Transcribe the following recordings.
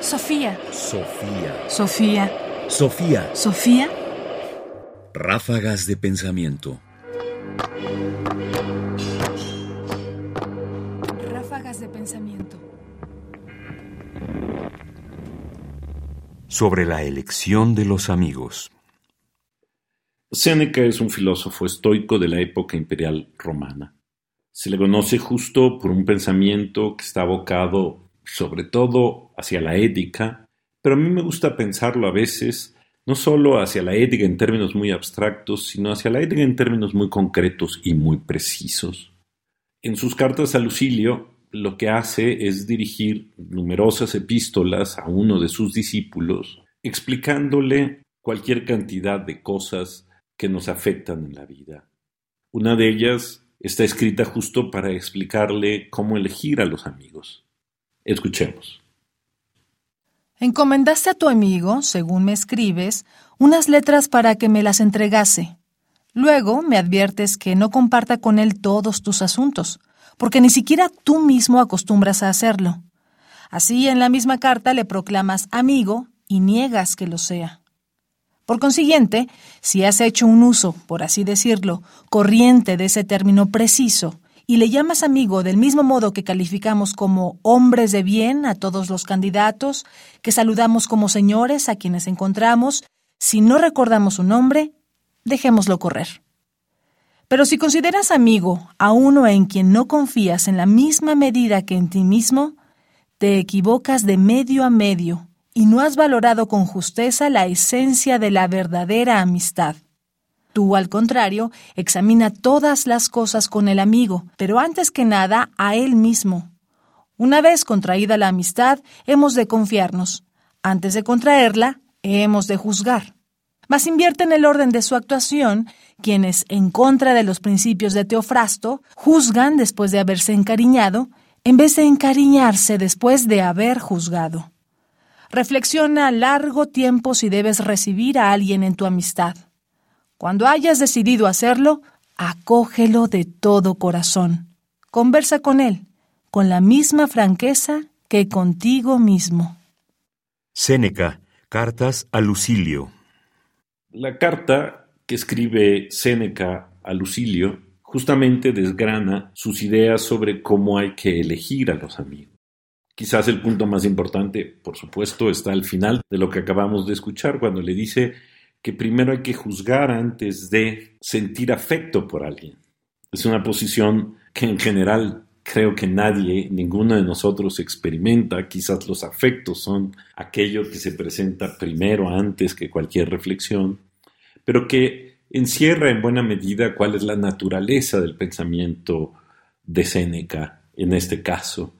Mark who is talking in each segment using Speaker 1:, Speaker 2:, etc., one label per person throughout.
Speaker 1: Sofía.
Speaker 2: Sofía.
Speaker 1: Sofía.
Speaker 2: Sofía.
Speaker 1: Sofía.
Speaker 2: Ráfagas de pensamiento.
Speaker 1: Ráfagas de pensamiento.
Speaker 2: Sobre la elección de los amigos.
Speaker 3: Séneca es un filósofo estoico de la época imperial romana. Se le conoce justo por un pensamiento que está abocado sobre todo hacia la ética, pero a mí me gusta pensarlo a veces no solo hacia la ética en términos muy abstractos, sino hacia la ética en términos muy concretos y muy precisos. En sus cartas a Lucilio, lo que hace es dirigir numerosas epístolas a uno de sus discípulos, explicándole cualquier cantidad de cosas que nos afectan en la vida. Una de ellas está escrita justo para explicarle cómo elegir a los amigos. Escuchemos.
Speaker 1: Encomendaste a tu amigo, según me escribes, unas letras para que me las entregase. Luego me adviertes que no comparta con él todos tus asuntos, porque ni siquiera tú mismo acostumbras a hacerlo. Así en la misma carta le proclamas amigo y niegas que lo sea. Por consiguiente, si has hecho un uso, por así decirlo, corriente de ese término preciso, y le llamas amigo del mismo modo que calificamos como hombres de bien a todos los candidatos, que saludamos como señores a quienes encontramos, si no recordamos su nombre, dejémoslo correr. Pero si consideras amigo a uno en quien no confías en la misma medida que en ti mismo, te equivocas de medio a medio y no has valorado con justeza la esencia de la verdadera amistad. Tú, al contrario, examina todas las cosas con el amigo, pero antes que nada a él mismo. Una vez contraída la amistad, hemos de confiarnos. Antes de contraerla, hemos de juzgar. Mas invierte en el orden de su actuación quienes, en contra de los principios de Teofrasto, juzgan después de haberse encariñado, en vez de encariñarse después de haber juzgado. Reflexiona largo tiempo si debes recibir a alguien en tu amistad. Cuando hayas decidido hacerlo, acógelo de todo corazón. Conversa con él, con la misma franqueza que contigo mismo.
Speaker 2: Séneca, Cartas a Lucilio.
Speaker 3: La carta que escribe Séneca a Lucilio justamente desgrana sus ideas sobre cómo hay que elegir a los amigos. Quizás el punto más importante, por supuesto, está al final de lo que acabamos de escuchar, cuando le dice que primero hay que juzgar antes de sentir afecto por alguien. Es una posición que en general creo que nadie, ninguno de nosotros experimenta. Quizás los afectos son aquello que se presenta primero antes que cualquier reflexión, pero que encierra en buena medida cuál es la naturaleza del pensamiento de Séneca en este caso.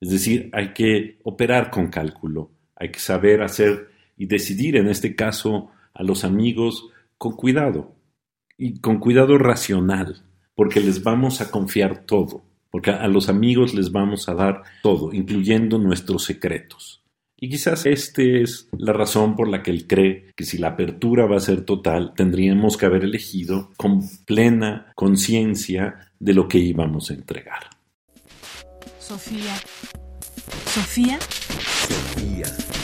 Speaker 3: Es decir, hay que operar con cálculo, hay que saber hacer y decidir en este caso a los amigos con cuidado y con cuidado racional, porque les vamos a confiar todo, porque a los amigos les vamos a dar todo, incluyendo nuestros secretos. Y quizás esta es la razón por la que él cree que si la apertura va a ser total, tendríamos que haber elegido con plena conciencia de lo que íbamos a entregar.
Speaker 1: Sofía. Sofía.
Speaker 2: Sofía.